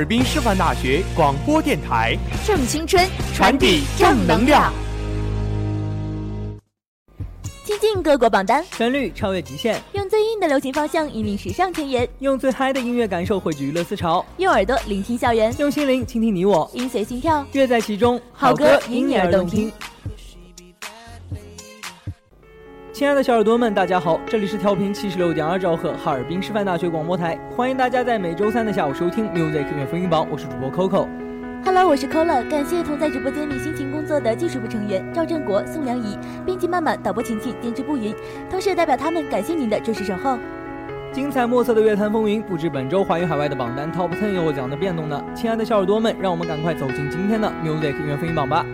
尔滨师范大学广播电台，正青春，传递正能量。亲近各国榜单，旋律超越极限，用最硬的流行方向引领时尚前沿，用最嗨的音乐感受汇聚娱乐思潮，用耳朵聆听校园，用心灵倾听你我，音随心跳，乐在其中，好歌因你而动听。亲爱的小耳朵们，大家好，这里是调频七十六点二兆赫哈尔滨师范大学广播台，欢迎大家在每周三的下午收听 Music 音乐风云榜，我是主播 Coco。Hello，我是 Cola，感谢同在直播间里辛勤工作的技术部成员赵振国、宋良怡、编辑曼曼、导播晴晴、编织步云，同时也代表他们感谢您的准时守候。精彩莫测的乐坛风云，不知本周华语海外的榜单 Top Ten 又会怎样的变动呢？亲爱的小耳朵们，让我们赶快走进今天的 Music 音乐风云榜吧。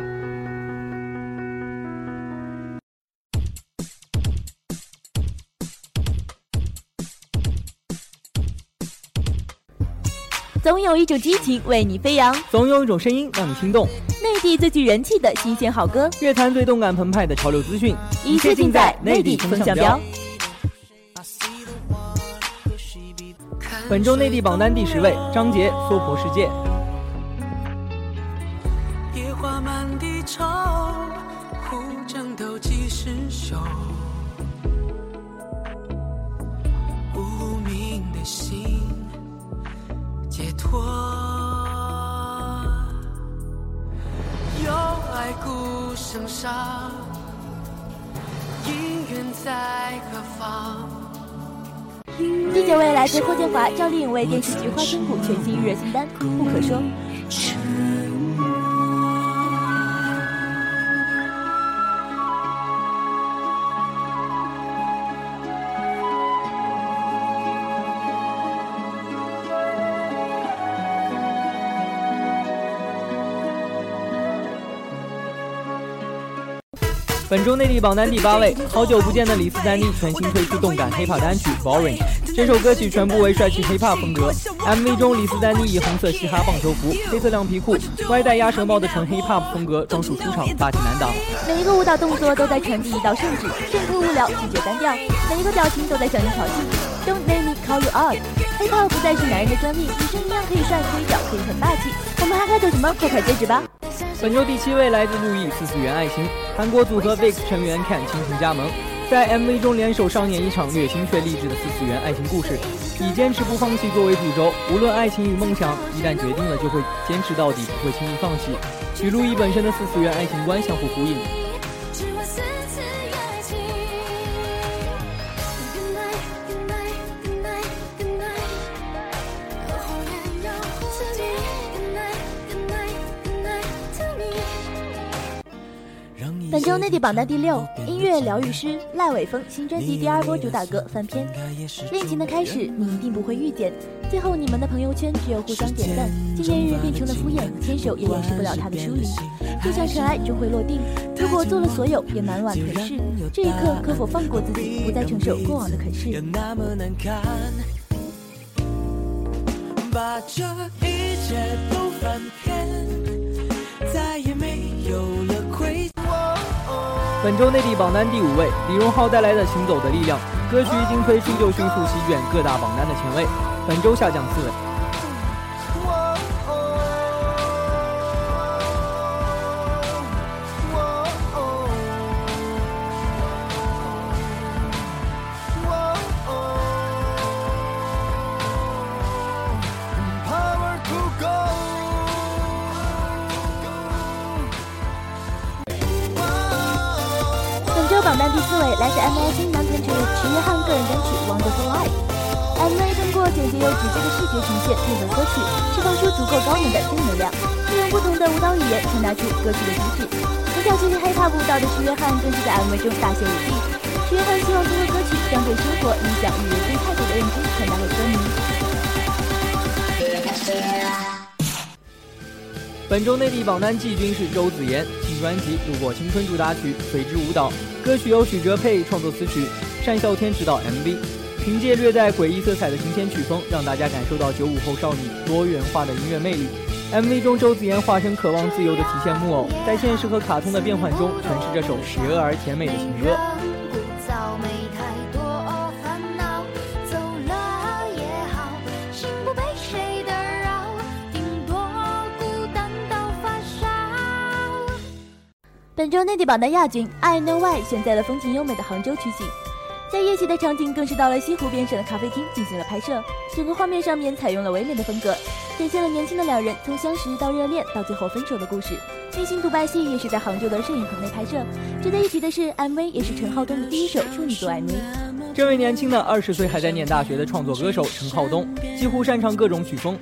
总有一种激情为你飞扬，总有一种声音让你心动。内地最具人气的新鲜好歌，乐坛最动感澎湃的潮流资讯，一切尽在内地风向标。本周内地榜单第十位，张杰《娑婆世界》。野花满地愁，胡争斗几时休？我，有爱孤身上，姻缘在何方？第九位来自霍建华、赵丽颖为电视剧《花千骨》全新预热新单《不可说》。本周内地榜单第八位，好久不见的李斯丹妮全新推出动感 hiphop 单曲《Boring》。这首歌曲全部为帅气 hiphop 风格。MV 中，李斯丹妮以红色嘻哈棒球服、黑色亮皮裤、外带鸭舌帽的纯 hiphop 风格装束出场，霸气难挡。每一个舞蹈动作都在传递一道圣旨，挣脱无聊，拒绝单调。每一个表情都在向你挑衅。Don't let me call you out。Hiphop 不再是男人的专利，女生一样可以帅，可以屌，可以很霸气。我们还还等什么？快开截止吧！本周第七位来自陆毅《四次元爱情》，韩国组合 VIX 成员 Ken 亲情加盟，在 MV 中联手上演一场虐心却励志的四次元爱情故事，以坚持不放弃作为主轴，无论爱情与梦想，一旦决定了就会坚持到底，不会轻易放弃，与陆毅本身的四次元爱情观相互呼应。本周内地榜单第六，音乐疗愈师赖伟峰新专辑第二波主打歌《翻篇》。恋情的开始，你一定不会遇见，最后你们的朋友圈只有互相点赞，纪念日变成了敷衍，牵手也掩饰不了他的疏离。就像尘埃终会落定，如果做了所有也难挽颓势，这一刻可否放过自己，不再承受过往的啃噬？把这一切都翻篇，再也没有了。本周内地榜单第五位，李荣浩带来的《行走的力量》歌曲一经推出就迅速席卷各大榜单的前位，本周下降四位。过简洁又直接的视觉呈现配合歌曲，释放出足够高能的正能量，运用不同的舞蹈语言传达出歌曲的主旨。从小学习 hiphop 舞蹈的徐约翰更是在 MV 中大秀舞技。徐约翰希望通过歌曲将对生活、理想与人生态度的认知传达给歌迷。本周内地榜单季军是周子妍新专辑《路过青春》主打曲《随之舞蹈》。歌曲由许哲佩创作词曲，单孝天执导 MV，凭借略带诡异色彩的新鲜曲风，让大家感受到九五后少女多元化的音乐魅力。MV 中，周子妍化身渴望自由的提线木偶，在现实和卡通的变换中诠释这首邪恶而甜美的情歌。本周内地榜的亚军《I Know Why》选在了风景优美的杭州取景，在夜袭的场景更是到了西湖边上的咖啡厅进行了拍摄。整个画面上面采用了唯美的风格，展现了年轻的两人从相识到热恋到最后分手的故事。内心独白戏也是在杭州的摄影棚内拍摄。值得一提的是，MV 也是陈浩东的第一首处女作 MV。这位年轻的二十岁还在念大学的创作歌手陈浩东，几乎擅长各种曲风。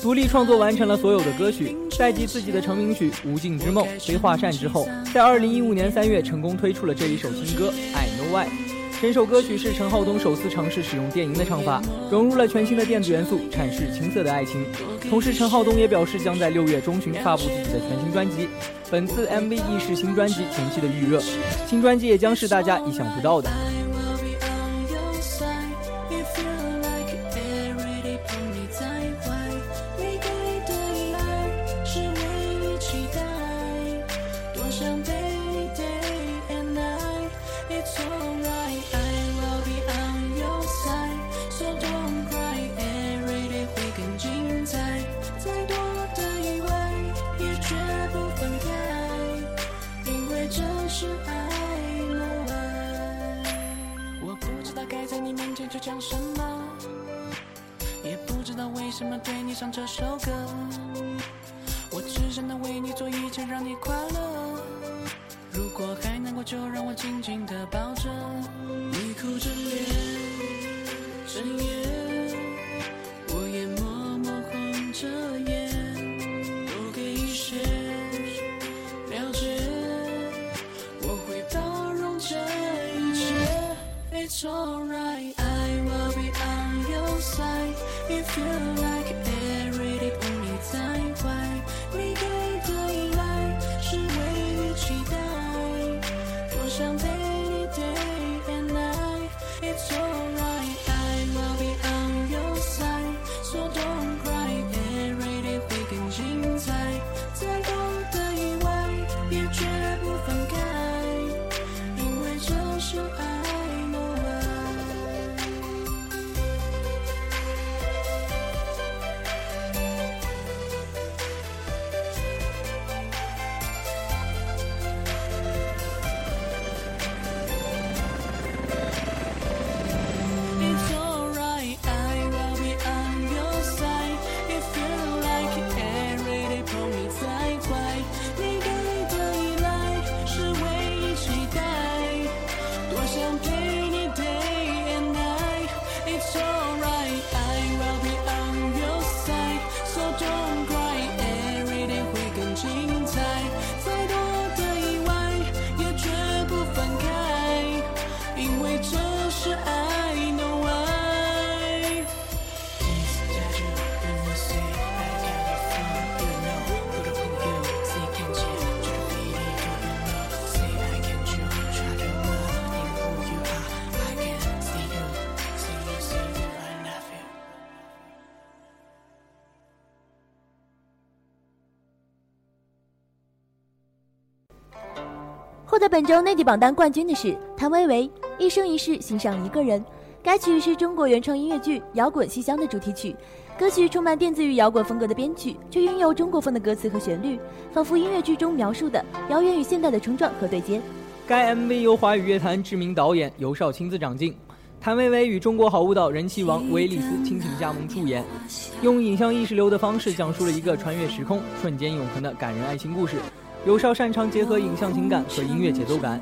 独立创作完成了所有的歌曲，在继自己的成名曲《无尽之梦》《飞画扇》之后，在二零一五年三月成功推出了这一首新歌《I Know Why》。这首歌曲是陈浩东首次尝试使用电音的唱法，融入了全新的电子元素，阐释青涩的爱情。同时，陈浩东也表示将在六月中旬发布自己的全新专辑。本次 MV 亦是新专辑前期的预热，新专辑也将是大家意想不到的。在本周内地榜单冠军的是谭维维，《一生一世欣赏一个人》。该曲是中国原创音乐剧《摇滚西厢》的主题曲。歌曲充满电子与摇滚风格的编曲，却拥有中国风的歌词和旋律，仿佛音乐剧中描述的遥远与现代的冲撞和对接。该 MV 由华语乐坛知名导演尤少亲自掌镜，谭维维与中国好舞蹈人气王威利斯倾情加盟出演，用影像意识流的方式讲述了一个穿越时空、瞬间永恒的感人爱情故事。尤少擅长结合影像情感和音乐节奏感。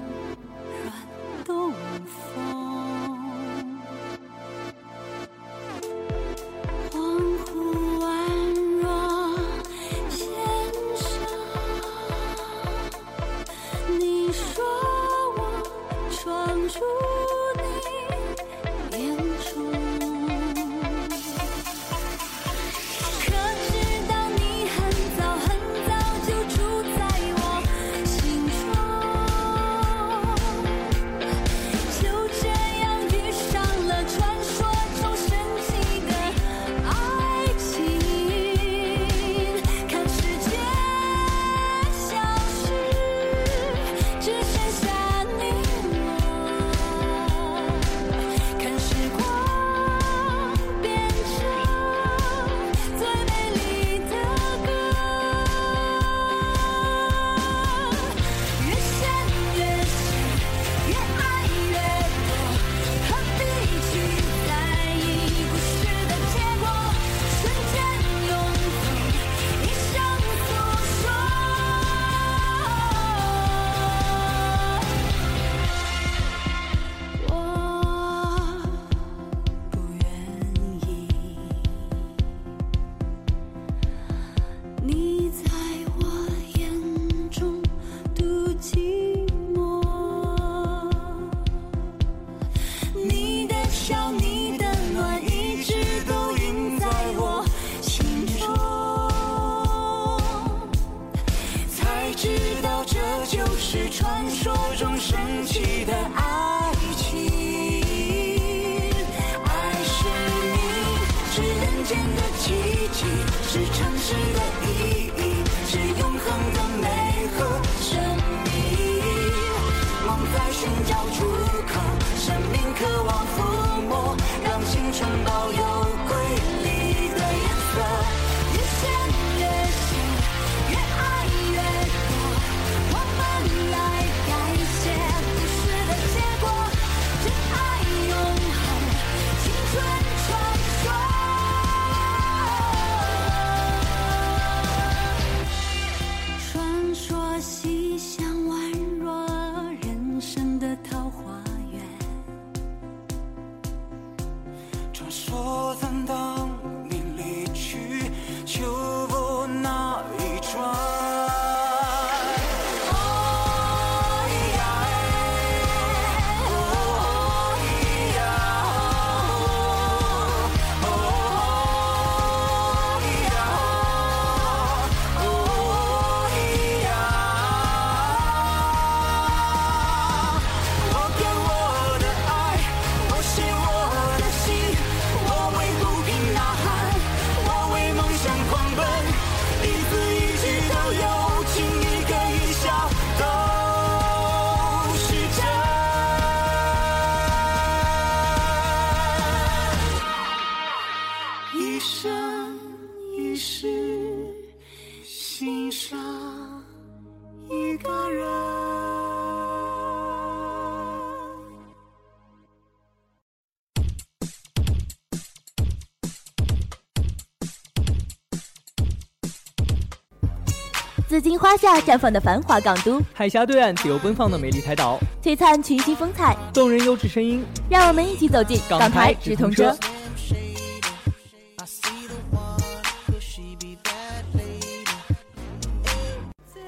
下绽放的繁华港都，海峡对岸自由奔放的美丽台岛，璀璨群星风采，动人优质声音，让我们一起走进港台直通车。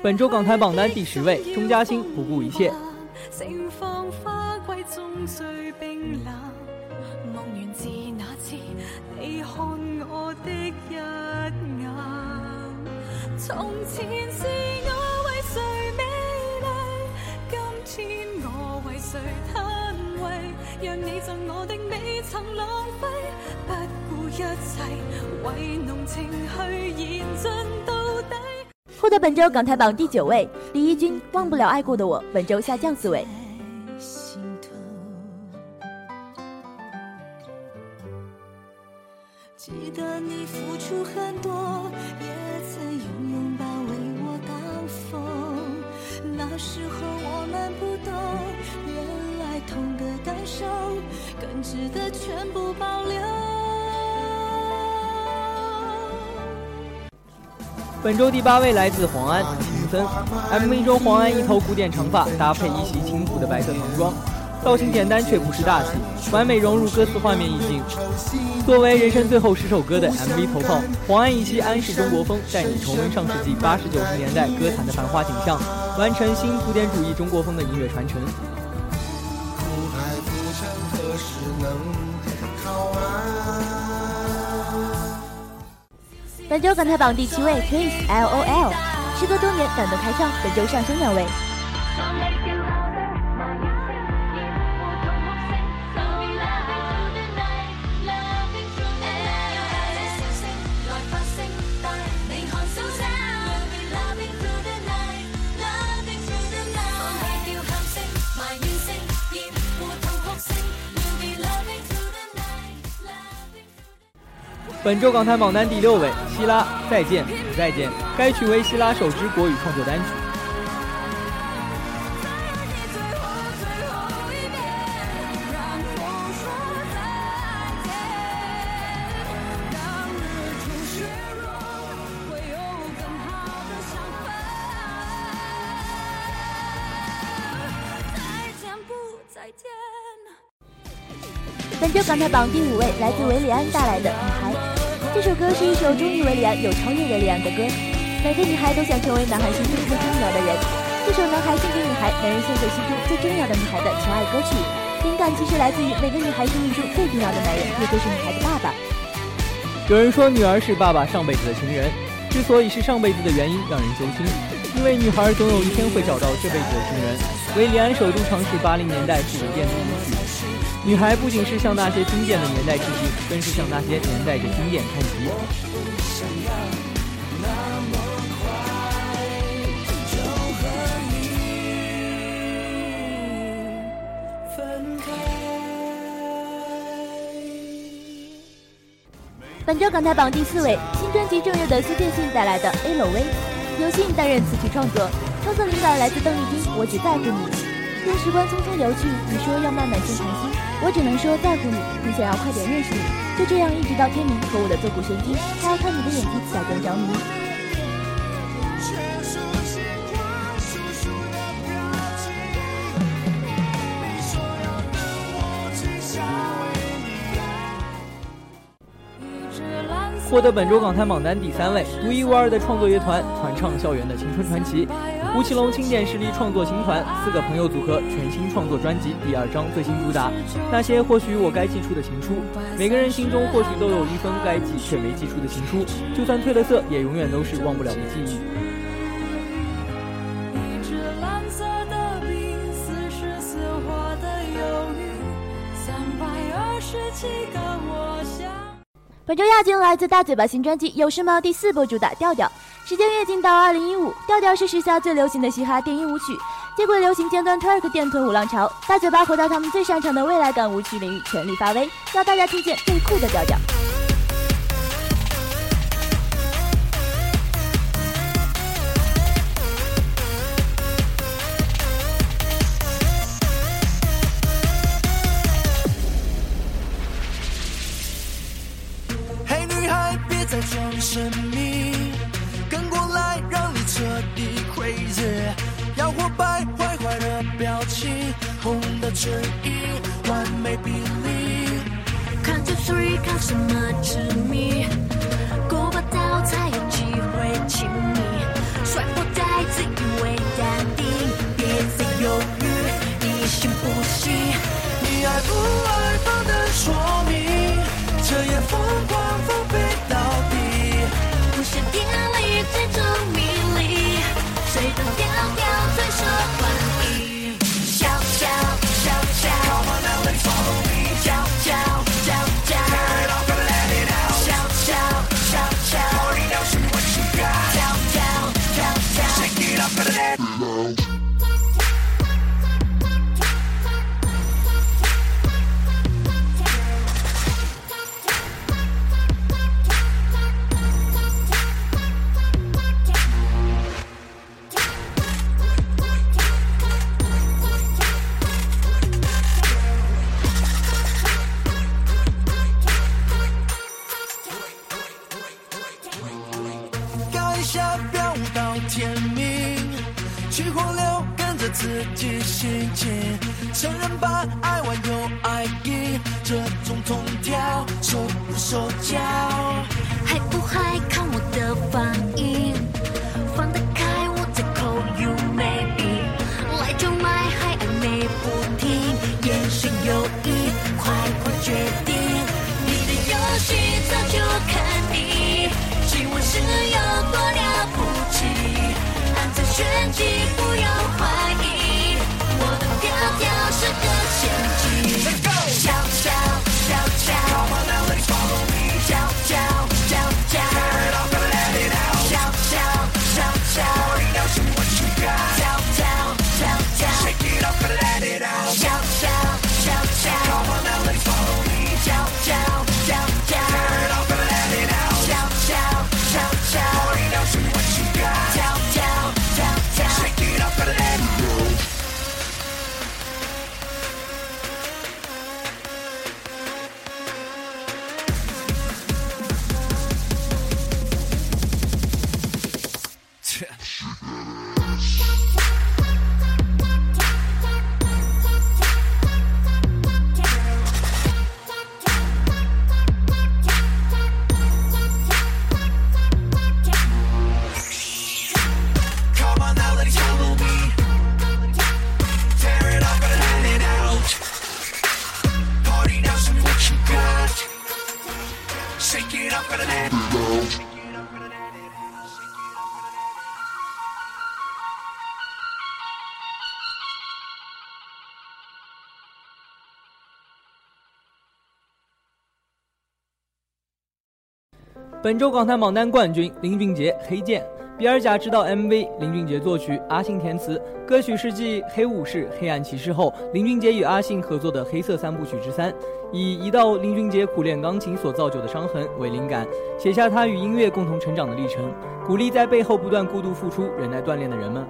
本周港台榜单第十位，钟嘉欣不顾一切。从前是我为谁美丽，今天我为谁叹谓？让你赠我的未曾浪费，不顾一切为浓情去延尽到底。获得本周港台榜第九位。李翊君《忘不了爱过的我》本周下降四位。记得你付出很多，时候我们不懂，原来痛的感受更值得全部保留。本周第八位来自黄安《青森》，MV 中黄安一头古典长发，搭配一袭清朴的白色唐装。造型简单却不失大气，完美融入歌词画面意境。作为人生最后十首歌的 MV 投放，黄安以其安氏中国风，带你重温上世纪八十九十年代歌坛的繁华景象，完成新古典主义中国风的音乐传承。本周港台榜第七位，Twins LOL，时隔多年感动开唱，本周上升两位。本周港台榜单第六位，希拉《再见不再见》，该曲为希拉首支国语创作单曲。本周港台榜第五位，来自维里安带来的《》。这首歌是一首忠于维里安、有超越维里安的歌。每个女孩都想成为男孩心中最重要的人。这首男孩献给女孩，男人献给心中最重要的女孩的情爱歌曲，灵感其实来自于每个女孩心目中最重要的男人，也就是女孩的爸爸。有人说，女儿是爸爸上辈子的情人。之所以是上辈子的原因，让人揪心，因为女孩总有一天会找到这辈子的情人。维里安首度尝试八零年代复古电子舞曲。女孩不仅是向那些经典的年代致敬，更是向那些年代的经典看齐。本周港台榜第四位，新专辑正热的苏建信带来的《A.L.V》，由信担任词曲创作，创作灵感来自邓丽君《我只在乎你》。任时光匆匆流去，你说要慢慢静谈心，我只能说在乎你，很想要快点认识你，就这样一直到天明，和我的坐骨神经，还要看你的眼睛才更着迷。获得本周港台榜单第三位，独一无二的创作乐团，传唱校园的青春传奇。吴奇隆经典实力创作新团，四个朋友组合全新创作专辑第二张最新主打。那些或许我该寄出的情书，每个人心中或许都有一封该寄却没寄出的情书，就算褪了色，也永远都是忘不了的记忆。一支蓝色的笔，似是似火的忧郁，三百二十七个我想。本周亚军来自大嘴巴新专辑《有事吗》第四波主打《调调》。时间跃进到二零一五，调调是时下最流行的嘻哈电音舞曲，接轨流行尖端 Twerk 电臀舞浪潮，大嘴巴回到他们最擅长的未来感舞曲领域，全力发威，让大家听见最酷的调调。去火流跟着自己心情，承认吧爱玩有爱意，这种痛跳受不受教？害不害看我的反应，本周港台榜单冠军林俊杰《黑剑》，比尔贾执导 MV，林俊杰作曲，阿信填词。歌曲是继《黑武士》《黑暗骑士》后，林俊杰与阿信合作的黑色三部曲之三，以一道林俊杰苦练钢琴所造就的伤痕为灵感，写下他与音乐共同成长的历程，鼓励在背后不断孤独付出、忍耐锻炼的人们。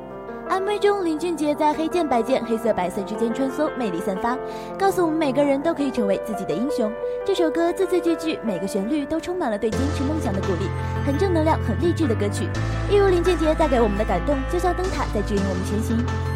MV 中，林俊杰在黑键白键、黑色白色之间穿梭，魅力散发，告诉我们每个人都可以成为自己的英雄。这首歌字字句句，每个旋律都充满了对坚持梦想的鼓励，很正能量、很励志的歌曲。一如林俊杰带给我们的感动，就像灯塔在指引我们前行。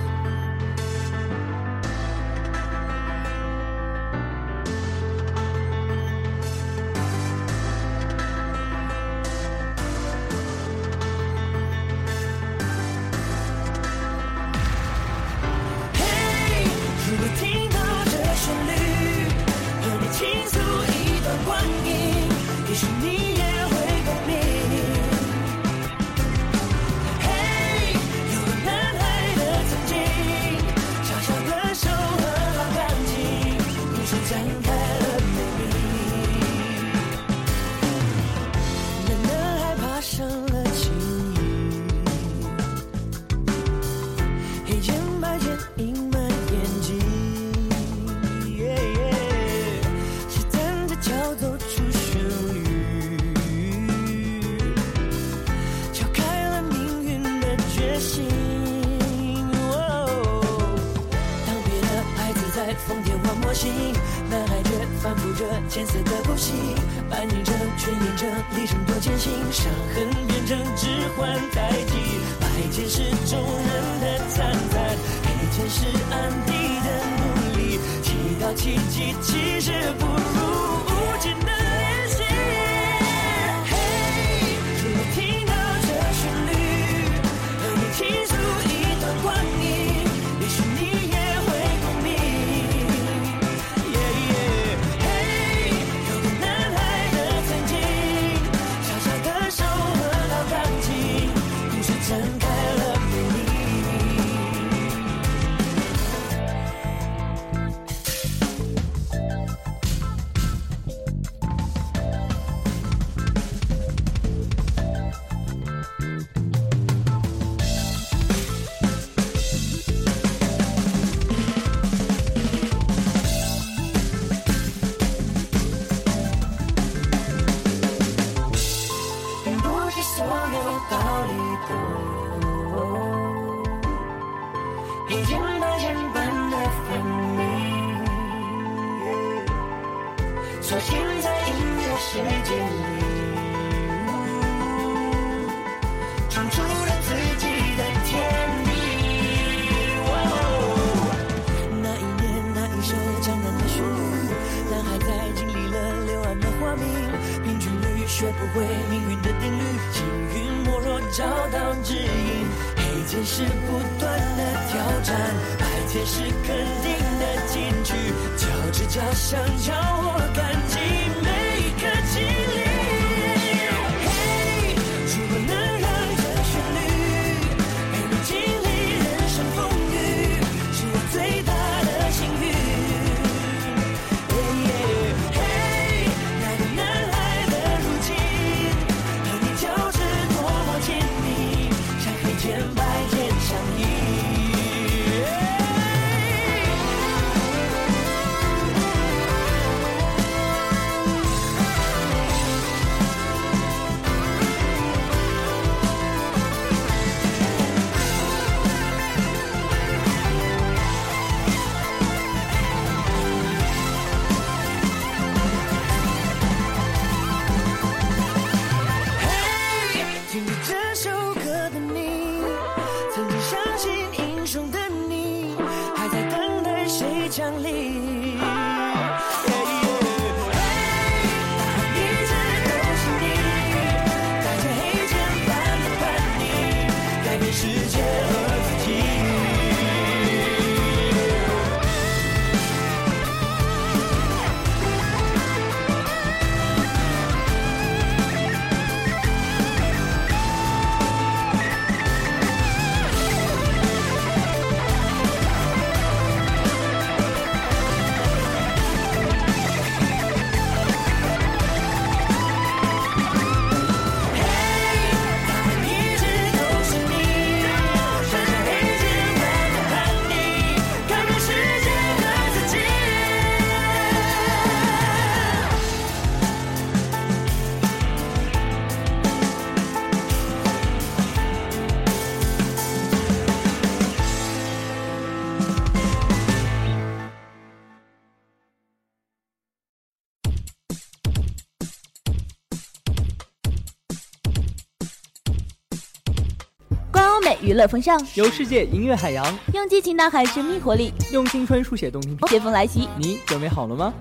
娱乐风尚，游世界音乐海洋，用激情呐喊神秘活力，用青春书写动听。节风来袭，你准备好了吗？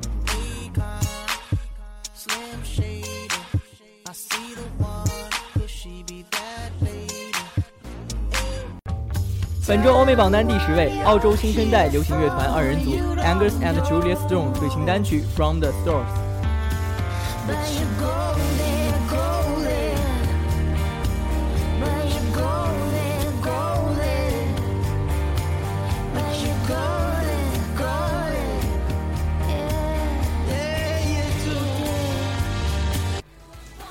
本周欧美榜单第十位，澳洲新生代流行乐团二人组 Angus and Julia Stone 最新单曲《From the Stars》。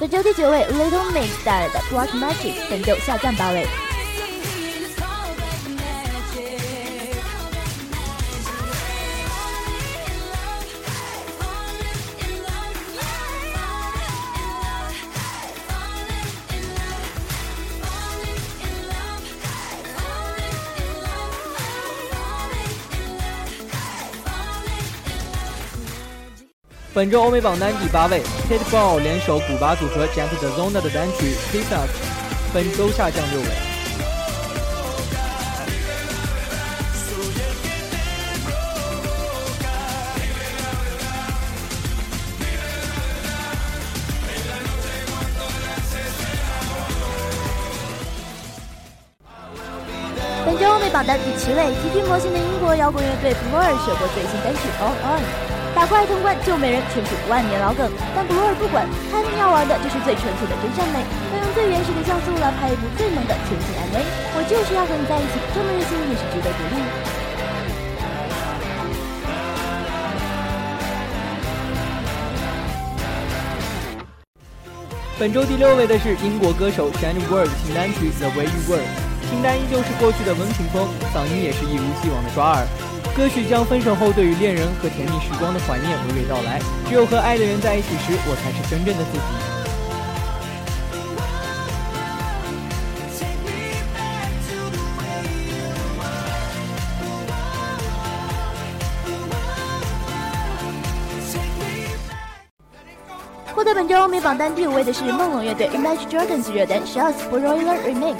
本周第九位 Little Mix 带来的 Black Magic，本周下降八位。本周欧美榜单第八位，Pitbull 联手古巴组合 Jet the Zona 的单曲《Kiss Us》，本周下降六位。本周欧美榜单第七位，极具魔性的英国摇滚乐队 Blur 首播最新单曲《On On》，打怪通关救美人纯属万年老梗，但 Blur 不管，他们要玩的就是最纯粹的真善美，要用最原始的像素来拍一部最萌的纯情 MV。我就是要和你在一起，这么任性也是值得鼓励。本周第六位的是英国歌手 Jenny Ward 新单曲《The Way You Were》，清单依旧是过去的温情风，嗓音也是一如既往的抓耳。歌曲将分手后对于恋人和甜蜜时光的怀念娓娓道来。只有和爱的人在一起时，我才是真正的自己。获得本周欧美榜单第五位的是梦龙乐队 Imagine Dragons 热单《Shots for Royal Remix》，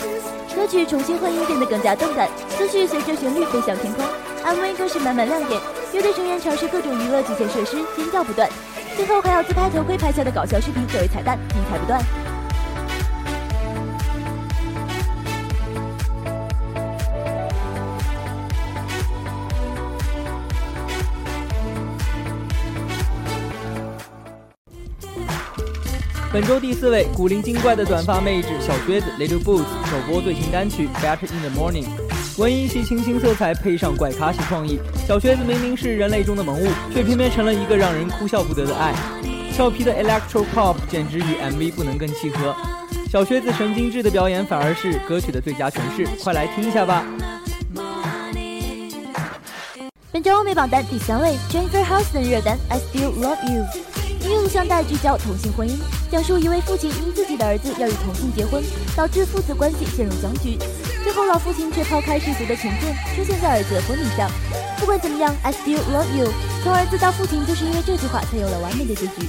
歌曲重新混音变得更加动感，思绪随着旋律飞向天空。MV 更是满满亮点，乐队成员尝试各种娱乐极限设施，尖叫不断。最后还要自拍头盔拍下的搞笑视频作为彩蛋，精彩不断。本周第四位，古灵精怪的短发妹纸小靴子 Little Boots 首播最新单曲 Better in the Morning，文艺系清新色彩配上怪咖系创意，小靴子明明是人类中的萌物，却偏偏成了一个让人哭笑不得的爱。俏皮的 Electro Pop 简直与 MV 不能更契合，小靴子神经质的表演反而是歌曲的最佳诠释，快来听一下吧。本周欧美榜单第三位，Jennifer Hudson 热单 I Still Love You。音乐录像带聚焦同性婚姻，讲述一位父亲因自己的儿子要与同性结婚，导致父子关系陷入僵局。最后老父亲却抛开世俗的成见，出现在儿子的婚礼上。不管怎么样，I still love you。从儿子到父亲，就是因为这句话才有了完美的结局。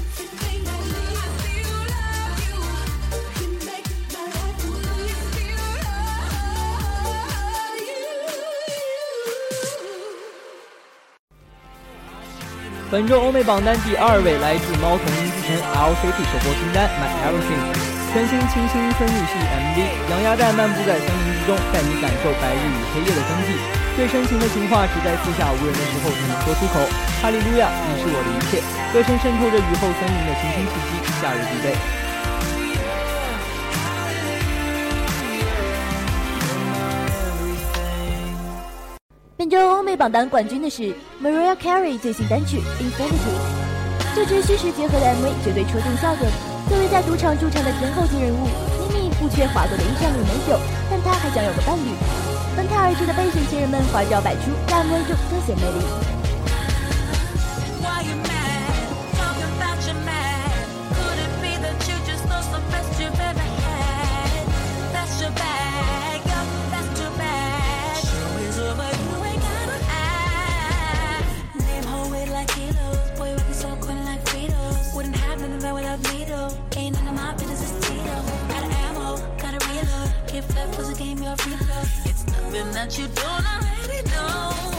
本周欧美榜单第二位来自猫头鹰之城 LCT 首播清单 My Everything，全新清新春日系 MV，洋鸭蛋漫步在森林中，带你感受白日与黑夜的真谛。最深情的情话，只在四下无人的时候才能说出口。哈利路亚，你是我的一切。歌声渗透着雨后森林的清新气息，夏日必备。本周欧美榜单冠军的是 Mariah Carey 最新单曲 Infinity。这支虚实结合的 MV 绝对戳中笑点。作为在赌场驻唱的天后级人物，咪咪不缺华贵的衣裳与美酒，但他还想有个伴侣。奔她而至的备选情人们花招百出，让 MV 中更显魅力。If get was a game, you're free throw. It's nothing that you don't already know.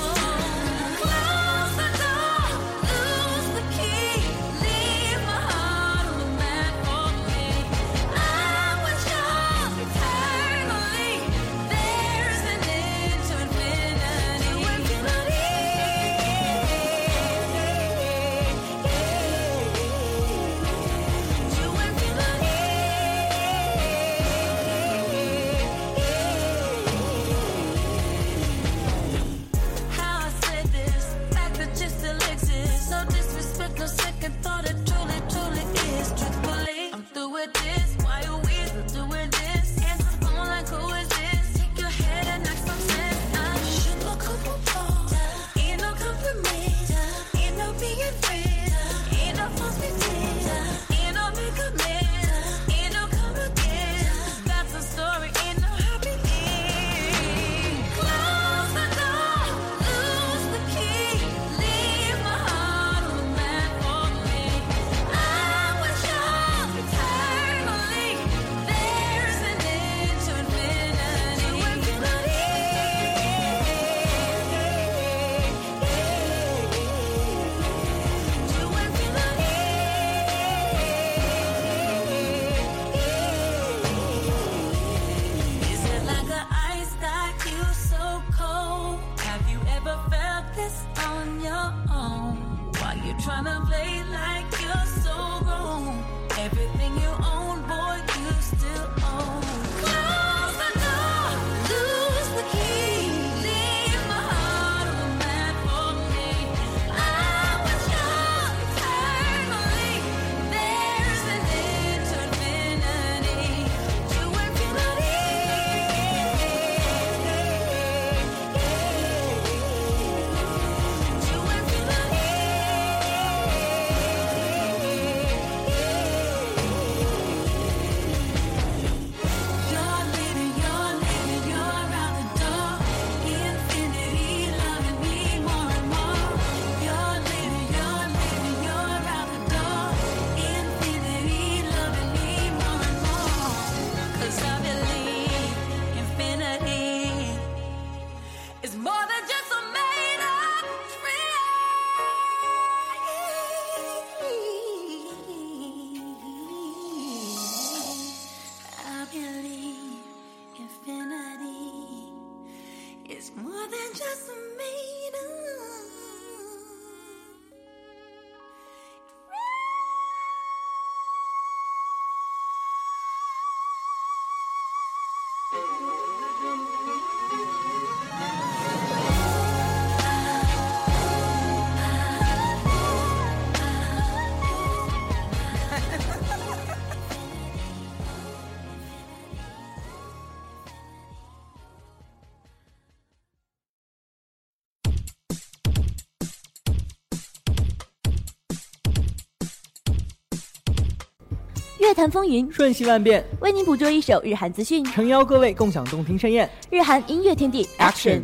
乐坛风云，瞬息万变，为您捕捉一首日韩资讯，诚邀各位共享动听盛宴。日韩音乐天地，Action！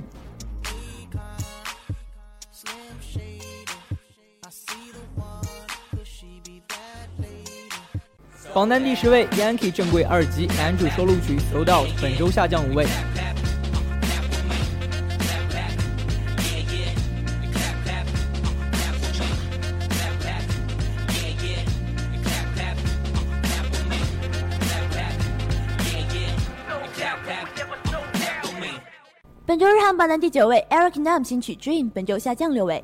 榜单第十位，Yankee 正规二级 Andrew 收录曲《Sold Out》，本周下降五位。本周日韩榜单第九位，Eric Nam 新曲《Dream》本周下降六位。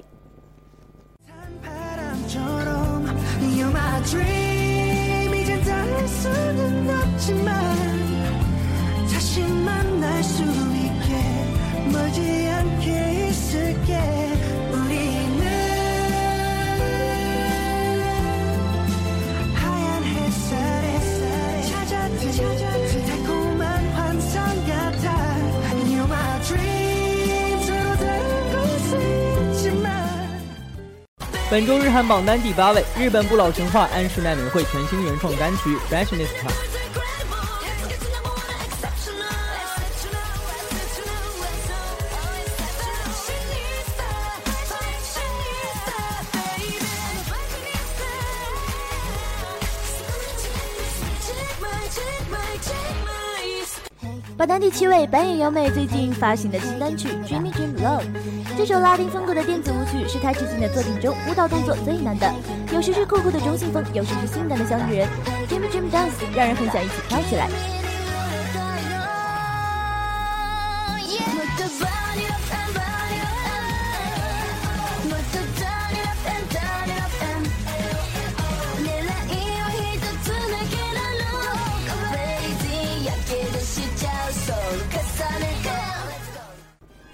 本周日韩榜单第八位，日本不老神话安室奈美惠全新原创单曲《Fashionista》。七位，板野由美最近发行的新单曲《Dreamy Dream Love》。这首拉丁风格的电子舞曲是她至今的作品中舞蹈动作最难的，有时是酷酷的中性风，有时是性感的小女人。Dreamy Dream Dance 让人很想一起跳起来。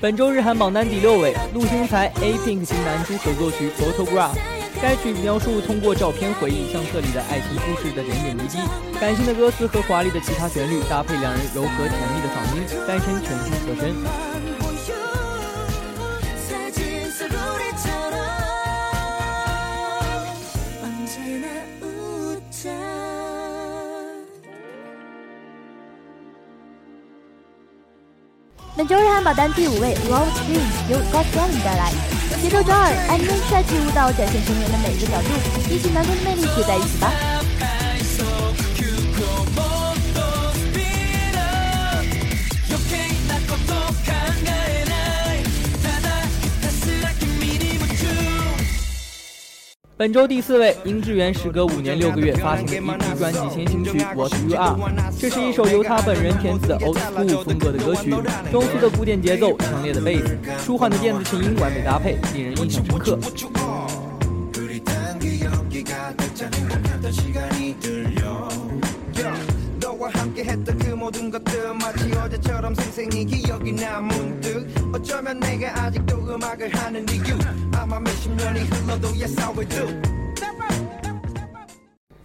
本周日韩榜单第六位，陆星材 A Pink 型男主合作曲《Photograph》。该曲描述通过照片回忆相册里的爱情故事的点点滴滴，感性的歌词和华丽的吉他旋律搭配两人柔和甜蜜的嗓音，单身全新和声。本周日汉堡单第五位，Road Dream 由 God Darling 带来。节奏抓耳，安妮帅气舞蹈展现成员的每个角度，一起男人的魅力聚在一起吧。本周第四位，殷志源时隔五年六个月发行的 EP 专辑先行曲《What You Are》，这是一首由他本人填词的 Old School 风格的歌曲，中速的古典节奏，强烈的贝斯，舒缓的电子琴音完美搭配，令人印象深刻。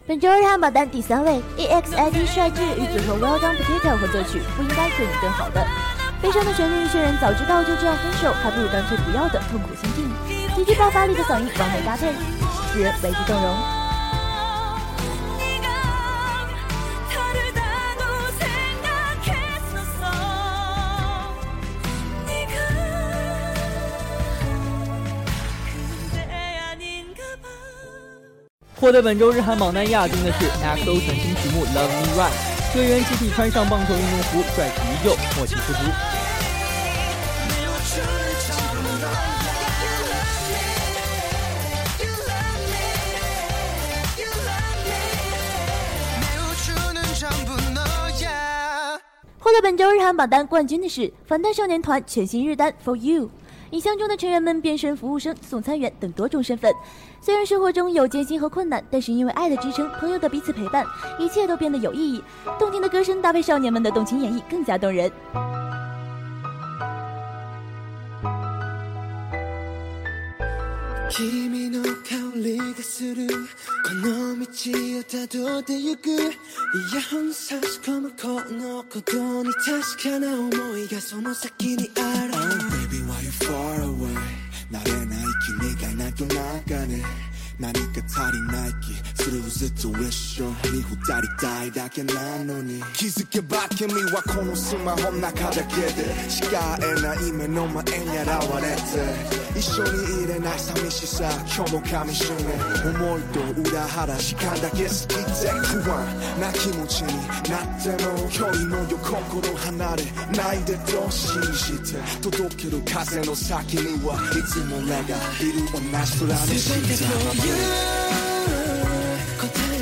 本周日汉堡单第三位 exid 帅智与组合 well done potato 合作曲不应该对你更好的.悲伤的旋律虽然早知道就这样分手.还不如干脆不要的痛苦心境极具爆发力的嗓音完美搭配使人为之动容获得本周日韩榜单亚军的是 EXO 全新曲目《Love Me Right》，队员集体穿上棒球运动服，帅气依旧，默契十足。获得本周日韩榜单冠军的是防弹少年团全新日单 For You，影像中的成员们变身服务生、送餐员等多种身份，虽然生活中有艰辛和困难但是因为爱的支撑朋友的彼此陪伴一切都变得有意义。动听的歌声搭配少年们的动情演绎更加动人。何か足りない気するずっと一緒に二人たいだけなのに。気づけば君はこのスマホの中だけでしか会えない目の前に現れて一緒にいれない寂しさ今日も噛みしめ思いと裏腹時間だけ過ぎて不安な気持ちになっても距離のよ心離れないでと信じて届ける風の先にはいつも俺がいる同じ空に。した答え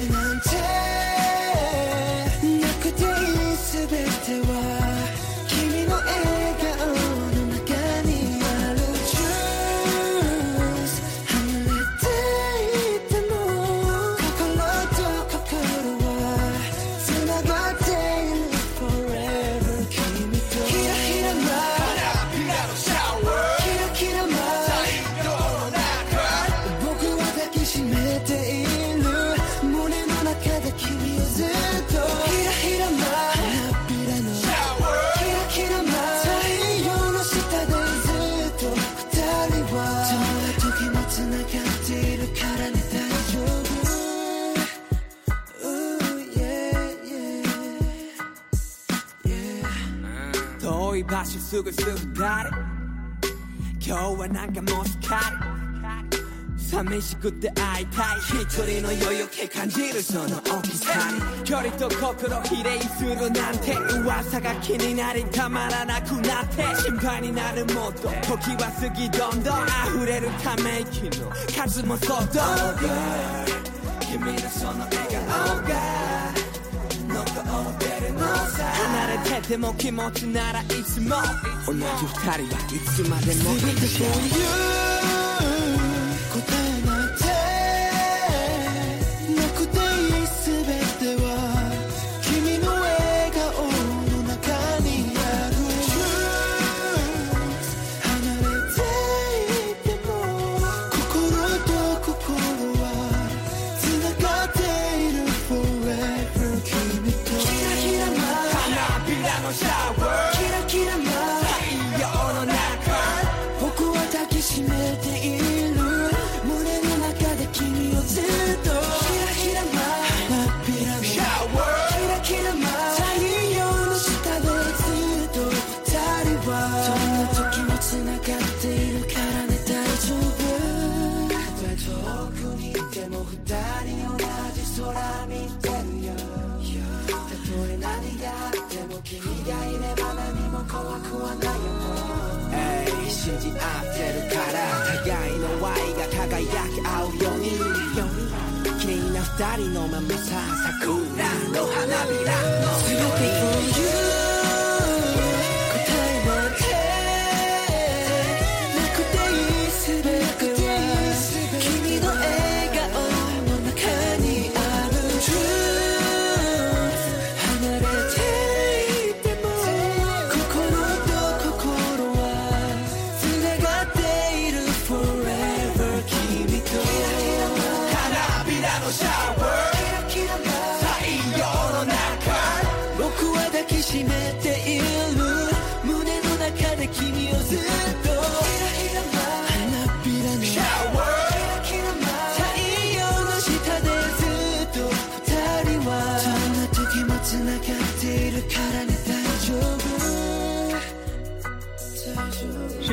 すぐすぐ誰今日はなんかもうすっかり寂しくて会いたい一人の余裕気感じるその大きさに。距離と心比例するなんて噂が気になりたまらなくなって。心配になるもっと。時は過ぎどんどん溢れるため息の数もそっと Oh girl 君のその笑顔が。てても気持ちならいつも同じ二人はいつまでも一緒答信じ合ってるから互いの愛が輝き合うように。綺麗な二人のままさ桜の花びらの。全て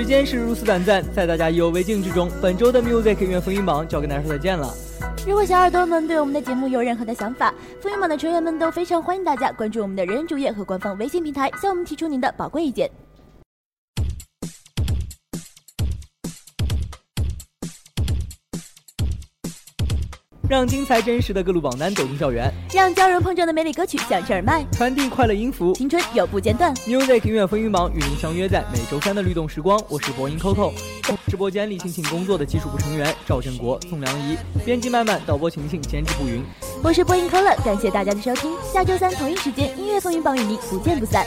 时间是如此短暂，在大家意犹未尽之中，本周的 Music 音乐风云榜就要跟大家说再见了。如果小耳朵们对我们的节目有任何的想法，风云榜的成员们都非常欢迎大家关注我们的人人主页和官方微信平台，向我们提出您的宝贵意见。让精彩真实的各路榜单走进校园，让交融碰撞的美丽歌曲响彻耳麦，传递快乐音符，青春永不间断。Music 音乐风云榜与您相约在每周三的律动时光，我是播音 Coco，直播间里辛勤工作的技术部成员赵振国、宋良仪，编辑曼曼，导播晴晴，监制步云。我是播音 c o l r 感谢大家的收听，下周三同一时间音乐风云榜与您不见不散。